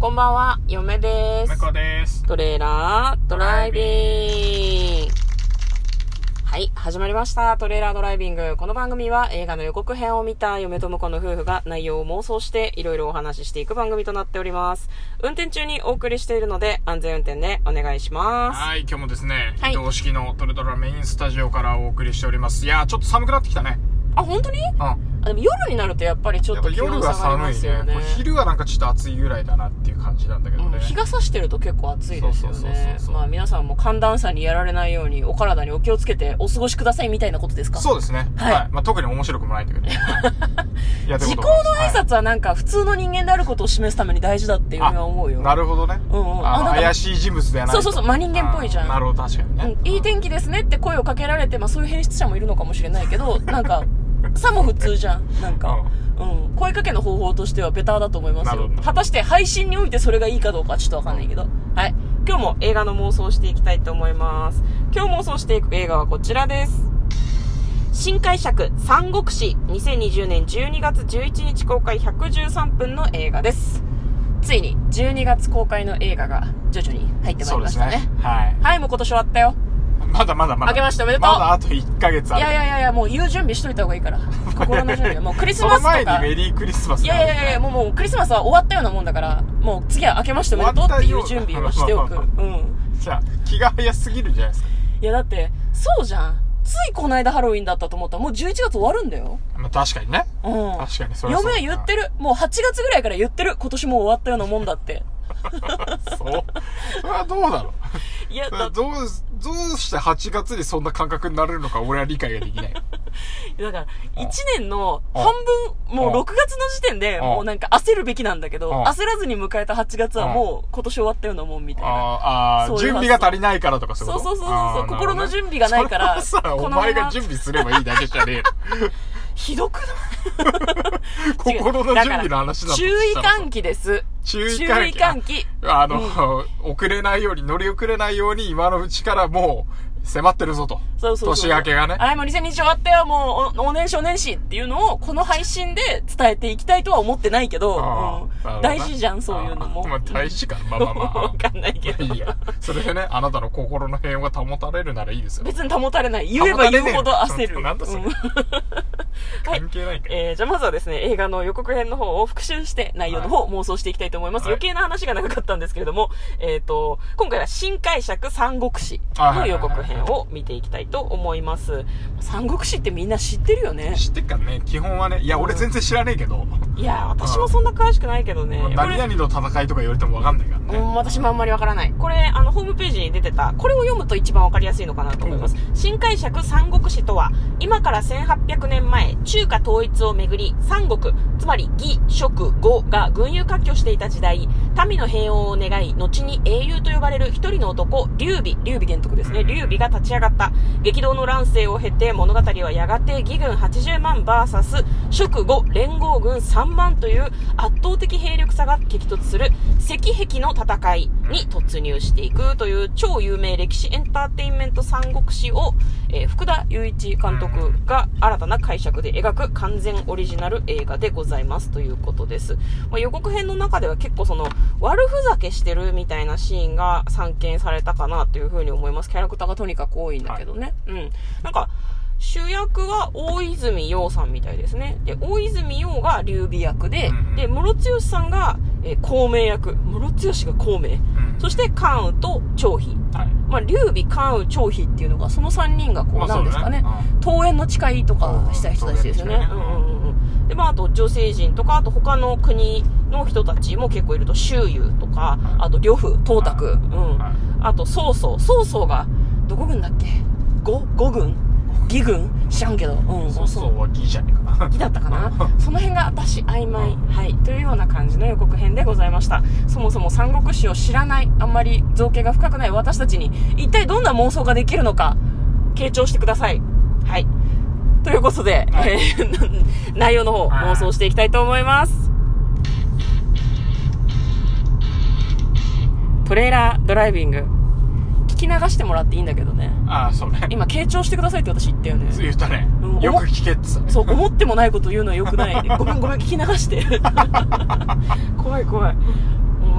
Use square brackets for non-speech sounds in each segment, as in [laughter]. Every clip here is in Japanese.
こんばんは、嫁です。です。トレーラードライビング。はい、始まりました。トレーラードライビング。この番組は映画の予告編を見た嫁と婿の夫婦が内容を妄想していろいろお話ししていく番組となっております。運転中にお送りしているので安全運転でお願いします。はい、今日もですね、はい移動式のトレドラメインスタジオからお送りしております。いやー、ちょっと寒くなってきたね。あ、本当に？うん。あでも夜になるとやっぱりちょやっと気温下がりま寒いね。すよね。もう昼はなんかちょっと暑いぐらいだなっていう感じなんだけどね。うん日が差してると結構暑いですよねまあ皆さんも寒暖差にやられないようにお体にお気をつけてお過ごしくださいみたいなことですか？そうですね。はいはい。まあ、特に面白くもないんだけど。時効の挨拶はなんか普通の人間であることを示すために大事だっていうのは思うよ。なるほどね。うんうんあ怪しい人物ではないと。そうそうそう真人間っぽいじゃんなるほど、確かにね。うんいい天気ですねって声をかけられて、まあそういう変質者もいるのかもしれないけど、なんか、さも普通じゃん。なんか、うん。声かけの方法としてはベターだと思いますよなるほ。ど果たして配信においてそれがいいかどうかはちょっとわかんないけど。はい。今日も映画の妄想をしていきたいと思います。今日妄想していく映画はこちらです。新解釈三国志2020年12月11日公開113分の映画です。ついに12月公開の映画が徐々に入ってまいりましたね。はい。はい、もう今年終わったよ。まだまだまだ。明けましておめでとうまだあと1ヶ月ある。いやいやいやいや、もう言う準備しといた方がいいから。[laughs] 心の準備は。もうクリスそマスとか。の前にメリークリスマスいやいやいやいや、もうもうクリスマスは終わったようなもんだから、もう次は明けましておめでとうっていう準備をしておく。終わったうん。じゃあ、気が早すぎるじゃないですか。いやだって、そうじゃん。ついこの間ハロウィンだったと思ったらもう11月終わるんだよ。まあ確かにね。うん。確かにそれはそう嫁は言ってる。もう8月ぐらいから言ってる。今年もう終わったようなもんだって。[laughs] そう。それはどうだろいや、う。だどう、どうして8月にそんな感覚になれるのか俺は理解ができない。[laughs] だから、1年のうん半分、もううん。6月の時点で、うんもうなんか焦るべきなんだけど、うん。焦らずに迎えた8月はもう今年終わったようなもんみたいな。あーあ準備が足りないからとかそういうこと？そうそうそうそう心の準備がないからそれはさ、お前が準備すればいいだけじゃねえよ。[laughs] ひどくない？[laughs] 心の準備の話だと注意喚起です。注意喚起。あの、遅れないように、乗り遅れないように今のうちからもう迫ってるぞと。そうそう。年明けがね。はい、もう2020終わったよ、もうお、お年始お年始っていうのを、この配信で伝えていきたいとは思ってないけど、大事じゃん、そういうのも。まあ大事か。まあまあまあ。[laughs] わかんないけど。いいや。それでね、あなたの心の平穏が保たれるならいいですよ。別に保たれない。言えば言うほど焦る。なんだそれ [laughs] 関係ないか。えー、じゃあまずはですね、映画の予告編の方を復習して内容の方を妄想していきたいと思います。はい余計な話が長かったんですけれども、えっ、と、今回は新解釈三国志の予告編を見ていきたいと思います。三国志ってみんな知ってるよね。知ってっからね、基本はね、いや、俺全然知らねえけど、いやー、私もそんな詳しくないけどね。こ何れ々の戦いとか言われてもわかんないからね。うん、私もあんまりわからない。これ、あの、ホームページに出てた、これを読むと一番わかりやすいのかなと思います。新解釈三国志とは、今から1800年前、中華統一をめぐり、三国、つまり義、蜀、呉が群雄割拠していた時代、民の平穏を願い、後に英雄と呼ばれる一人の男、劉備、劉備玄徳ですね、劉備が立ち上がった。激動の乱世を経て、物語はやがて義軍80万 VS、蜀呉連合軍3万という圧倒的兵力差が激突する石壁の戦いに突入していくという超有名歴史エンターテインメント三国志を、えー福田雄一監督が新たな解釈で描く完全オリジナル映画でございますということです。まあ、予告編の中では結構その悪ふざけしてるみたいなシーンが散見されたかなというふうに思います。キャラクターがとにかく多いんだけどね。うん。なんか、主役は大泉洋さんみたいですね。で、大泉洋が劉備役で、うんで、ムロツヨシさんが、えー孔明役。ムロツヨシが孔明。うんそして、関羽と張飛。はい。まあ、劉備、関羽、張飛っていうのが、その3人がこう、まあなんですかねそうだね。の誓いとかした人たちですよね。うんうんうんうんうん。で、まあ、あと女性陣とか、あと他の国の人たちも結構いると、周遊とか、あと呂布、東卓、うん。はいあと、曹操。曹操が、どこ軍だっけ？五五軍？義軍？知らんけど。うん、そうそうはギじゃねえかな。義だったかな？[laughs] その辺が私曖昧。はい。というような感じの予告編でございました。そもそも三国志を知らない、あんまり造形が深くない私たちに、一体どんな妄想ができるのか、傾聴してください。はい。ということで、はいえー [laughs] 内容の方、はい妄想していきたいと思います。トレーラードライビング。聞き流してもらっていいんだけどね。ああ、そうね。今、傾聴してくださいって私言ったよね。言ったねうん。よく聞けってさ。そう、思ってもないこと言うのは良くない。ごめんごめん、聞き流して。怖 [laughs] い怖い。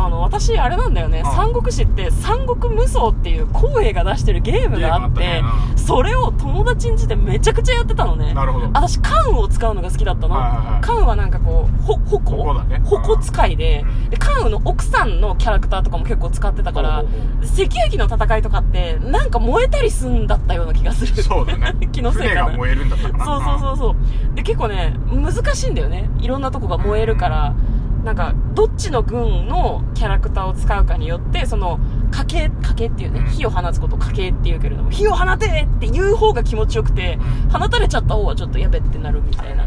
あの私あれなんだよね、うん三国志って三国無双っていう光栄が出してるゲームがあってゲームあったねそれを友達ん家でめちゃくちゃやってたのねなるほど私関羽を使うのが好きだったの、はいはいはい関羽はなんかこうほ矛？ね矛使いで,、うんで関羽の奥さんのキャラクターとかも結構使ってたから石油機の戦いとかってなんか燃えたりすんだったような気がする。そうだね。[laughs] 気のせいかな。燃えるんだったかな。そうそうそうそう。で結構ね難しいんだよね。いろんなとこが燃えるからなんかどっちの軍のキャラクターを使うかによってその火系火系っていうねうん。火を放つことを火系っていうけれども火を放てって言う方が気持ちよくてうん。放たれちゃった方はちょっとやべってなるみたいな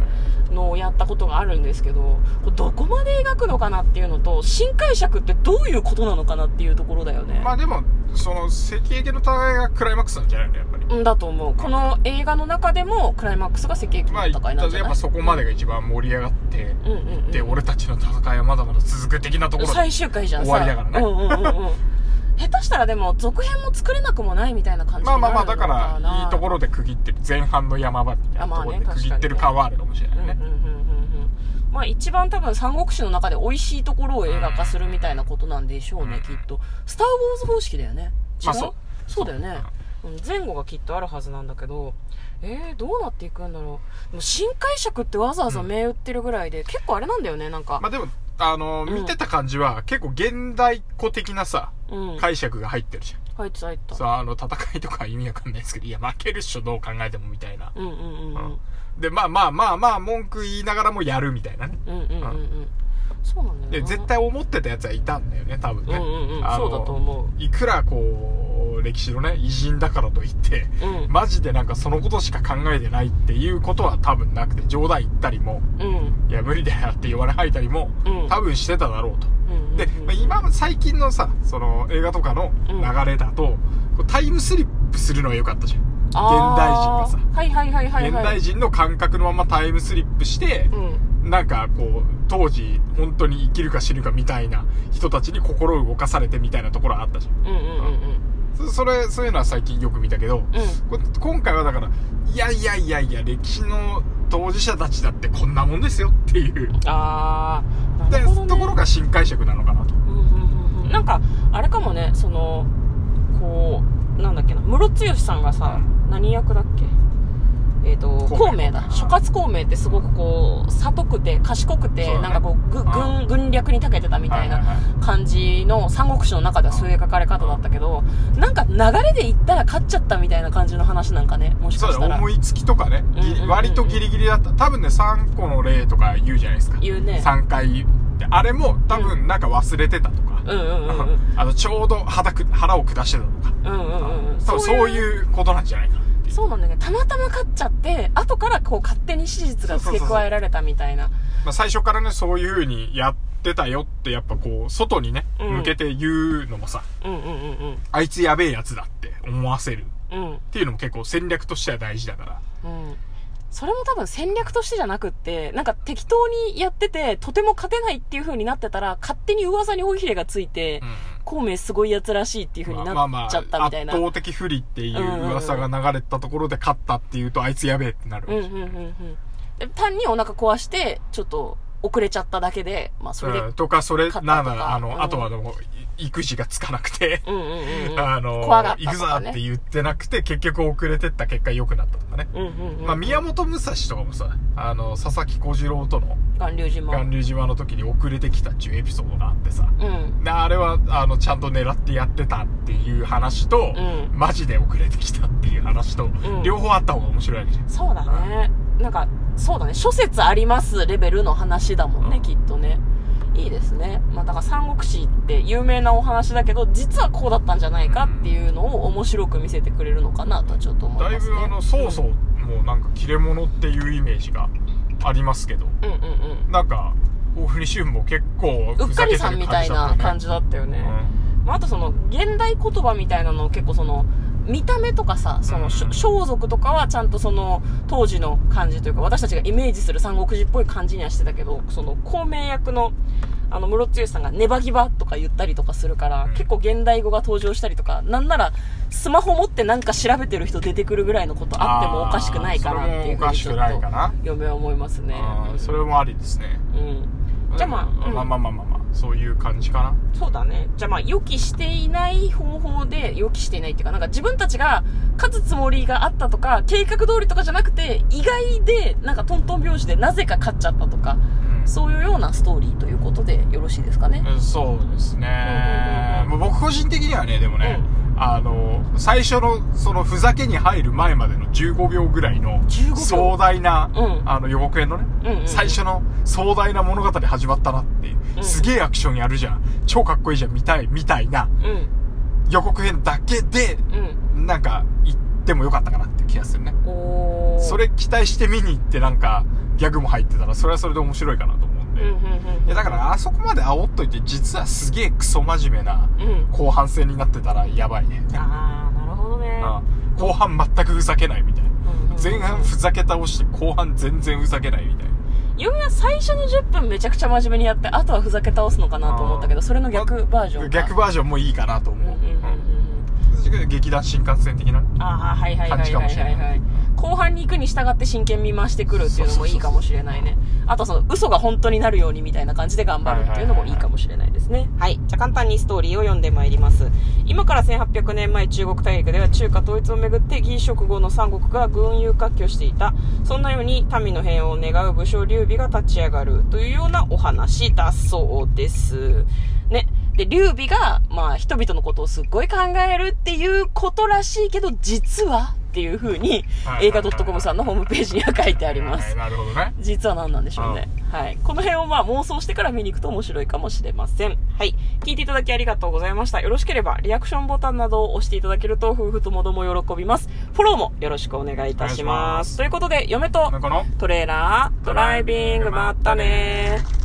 のをやったことがあるんですけどこれどこまで描くのかなっていうのと新解釈ってどういうことなのかなっていうところだよね。まあでもその赤液の戦いがクライマックスなんじゃないのやっぱり。うんだと思う。この映画の中でもクライマックスが赤液のまあ戦いなんじゃない？やっぱそこまでが一番盛り上がってうんうんうん。で俺たちの戦いはまだまだ続く的なところで最終回じゃんさ。終わりだからね。うんうんうんうん下手したらでも続編も作れなくもないみたいな感じまあまあまあだからな。いいところで区切ってる前半の山場みたいなところで区切ってる感はあるかもしれないね。うんうんうんうんうんまあ一番多分三国志の中で美味しいところを映画化するみたいなことなんでしょうね、うん。きっと。スター・ウォーズ方式だよね。違う、まあそう。そうだよね、うん。前後がきっとあるはずなんだけど。えー、どうなっていくんだろう。でも新解釈ってわざわざ銘打ってるぐらいで、結構あれなんだよねなんか、まあでもあのうん。見てた感じは結構現代っ子的なさうん。解釈が入ってるじゃん。入ってた入ってた。さああの戦いとか意味わかんないですけどいや負けるっしょどう考えてもみたいな。うんうんうんうん。うん。でまあまあまあまあ文句言いながらもやるみたいなね。うんうんうんうん。そうなんだよな。で絶対思ってたやつはいたんだよね多分ね、うんうんうん。そうだと思いくらこう歴史のね偉人だからといってううん。マジでなんかそのことしか考えてないっていうことは多分なくて冗談言ったりもうん。いや無理だよって言われ吐いたりもうん。多分してただろうと。うんで、まあ、今最近のさその映画とかの流れだと、タイムスリップするのは良かったじゃん。現代人がさ。あーはいはいはいはいはい。現代人の感覚のままタイムスリップしてうん。なんかこう当時本当に生きるか死ぬかみたいな人たちに心を動かされてみたいなところはあったじゃんうんうんうんそそれそういうのは最近よく見たけど、うん。こ今回はだからいやいやいやいや歴史の当事者たちだってこんなもんですよっていう。ああなでるほど、ね、ところが新解釈なのかなと。うんうんうんうん。なんかあれかもねそのこうなんだっけなムロツヨシさんがさ、何役だっけえっ、と孔明。孔明だ。諸葛孔明ってすごくこう里くて賢くて、ね。なんかこう軍軍略に長けてたみたいな感じの三国志の中ではそういう描かれ方だったけどなんか流れで言ったら勝っちゃったみたいな感じの話なんかねもしかしたら。だ思いつきとかね、割とギリギリだった。多分ね3個の例とか言うじゃないですか。言うね。3回であれも多分なんか忘れてたとか、うんうんうんうん。[laughs] あのちょうど腹く腹を下してたとか。うんうんうんうん。多分そういうことなんじゃないかそうなんだよね。たまたま勝っちゃって後からこう勝手に史実が付け加えられたみたいな。まあ、最初からねそういう風にやってたよってやっぱこう外にね、うん。向けて言うのもさうんうんうんあいつやべえやつだって思わせるうん。うんっていうのも結構戦略としては大事だから。うん。それも多分戦略としてじゃなくって、なんか適当にやってて、とても勝てないっていう風になってたら、勝手に噂に尾ひれがついて、孔明すごいやつらしいっていう風になっちゃったみたいな。圧倒的不利っていう噂が流れたところで勝ったっていうとあいつやべえってなる、うんうんうんうん。で単にお腹壊して、ちょっと遅れちゃっただけで、まあそれで、うんとかそれなんだあの、うんあとはでもい育児がつかなくて、うんうんうんうん。[laughs] あのね行くぞって言ってなくて結局遅れてった結果良くなったとかね、うんうんうん。まあ、宮本武蔵とかもさあの佐々木小次郎との巌流島。巌流島の時に遅れてきたっていうエピソードがあってさうん。であれはあのちゃんと狙ってやってたっていう話と、うんマジで遅れてきたっていう話と、ん両方あった方が面白いわけじゃんそうだね。なんか、そうだね。諸説ありますレベルの話だもんね、うんきっとね。いいですね。まあ、だから三国志って有名なお話だけど、実はこうだったんじゃないかっていうのを面白く見せてくれるのかなとはちょっと思いますね。だいぶあの曹操もなんか切れ者っていうイメージがありますけどうんうんうんうん。なんか大振俊も結構うっかりさんみたいな感じじだったよね。だったねまあ、あとその、現代言葉みたいなのを結構その、見た目とかさ、その、装束とかはちゃんとその、当時の感じというか、私たちがイメージする三国志っぽい感じにはしてたけど、その、孔明役の、あの、室強さんがネバギバとか言ったりとかするから、うん。結構現代語が登場したりとか、なんなら、スマホ持ってなんか調べてる人出てくるぐらいのことあってもおかしくないかなっていうふうにちょっあーそれもおかしくないかと、な。嫁は思いますね。それもありですね。うん。じゃあまあ、うん。まあまあまあまあまあそういう感じかな？そうだね。じゃあまあ予期していない方法で、予期していないっていうか、なんか自分たちが勝つつもりがあったとか、計画通りとかじゃなくて、意外で、なんかトントン拍子でなぜか勝っちゃったとか、うん。そういうようなストーリーということでよろしいですかね？うんそうですね、うんうんもう僕個人的にはねでもね、あの最初のそのふざけに入る前までの15秒ぐらいの15秒？壮大な、うん。あの予告編のね、うんうんうん。最初の壮大な物語始まったなっていう、うん。すげえアクションやるじゃん。超かっこいいじゃん見たいみたいなうん。予告編だけでうん。なんか行ってもよかったかなっていう気がするね。それ期待して見に行ってなんかギャグも入ってたらそれはそれで面白いかなといやだからあそこまで煽っといて実はすげえクソ真面目なうん。後半戦になってたらやばいね、あー、なるほどね。うん。後半全くふざけないみたいな。前半ふざけ倒して後半全然ふざけないみたいな。嫁は最初の10分めちゃくちゃ真面目にやって、あとはふざけ倒すのかなと思ったけど、それの逆バージョンか。逆バージョンもいいかなと思う、うんうんうんうんうん。うん。劇団新幹線的な感じかはいもしれない。後半に行くに従って真剣味増してくるっていうのもいいかもしれないね。あとその嘘が本当になるようにみたいな感じで頑張るっていうのもいいかもしれないですね。はい。じゃあ簡単にストーリーを読んでまいります。今から1800年前中国大陸では中華統一をめぐって義食後の三国が軍友割拠していた。そんなように民の平穏を願う武将劉備が立ち上がるというようなお話だそうです。ね。で、劉備が、まあ、人々のことをすっごい考えるっていうことらしいけど、実はっていう風にはい映画 .com さんのホームページには書いてありますはい。なるほどね実は何なんでしょうね。はい。この辺をまあ妄想してから見に行くと面白いかもしれません。はい。聞いていただきありがとうございました。よろしければリアクションボタンなどを押していただけると夫婦ともども喜びます。フォローもよろしくお願いいたしま。ますすということで、嫁とトレーラードライビングまったねー。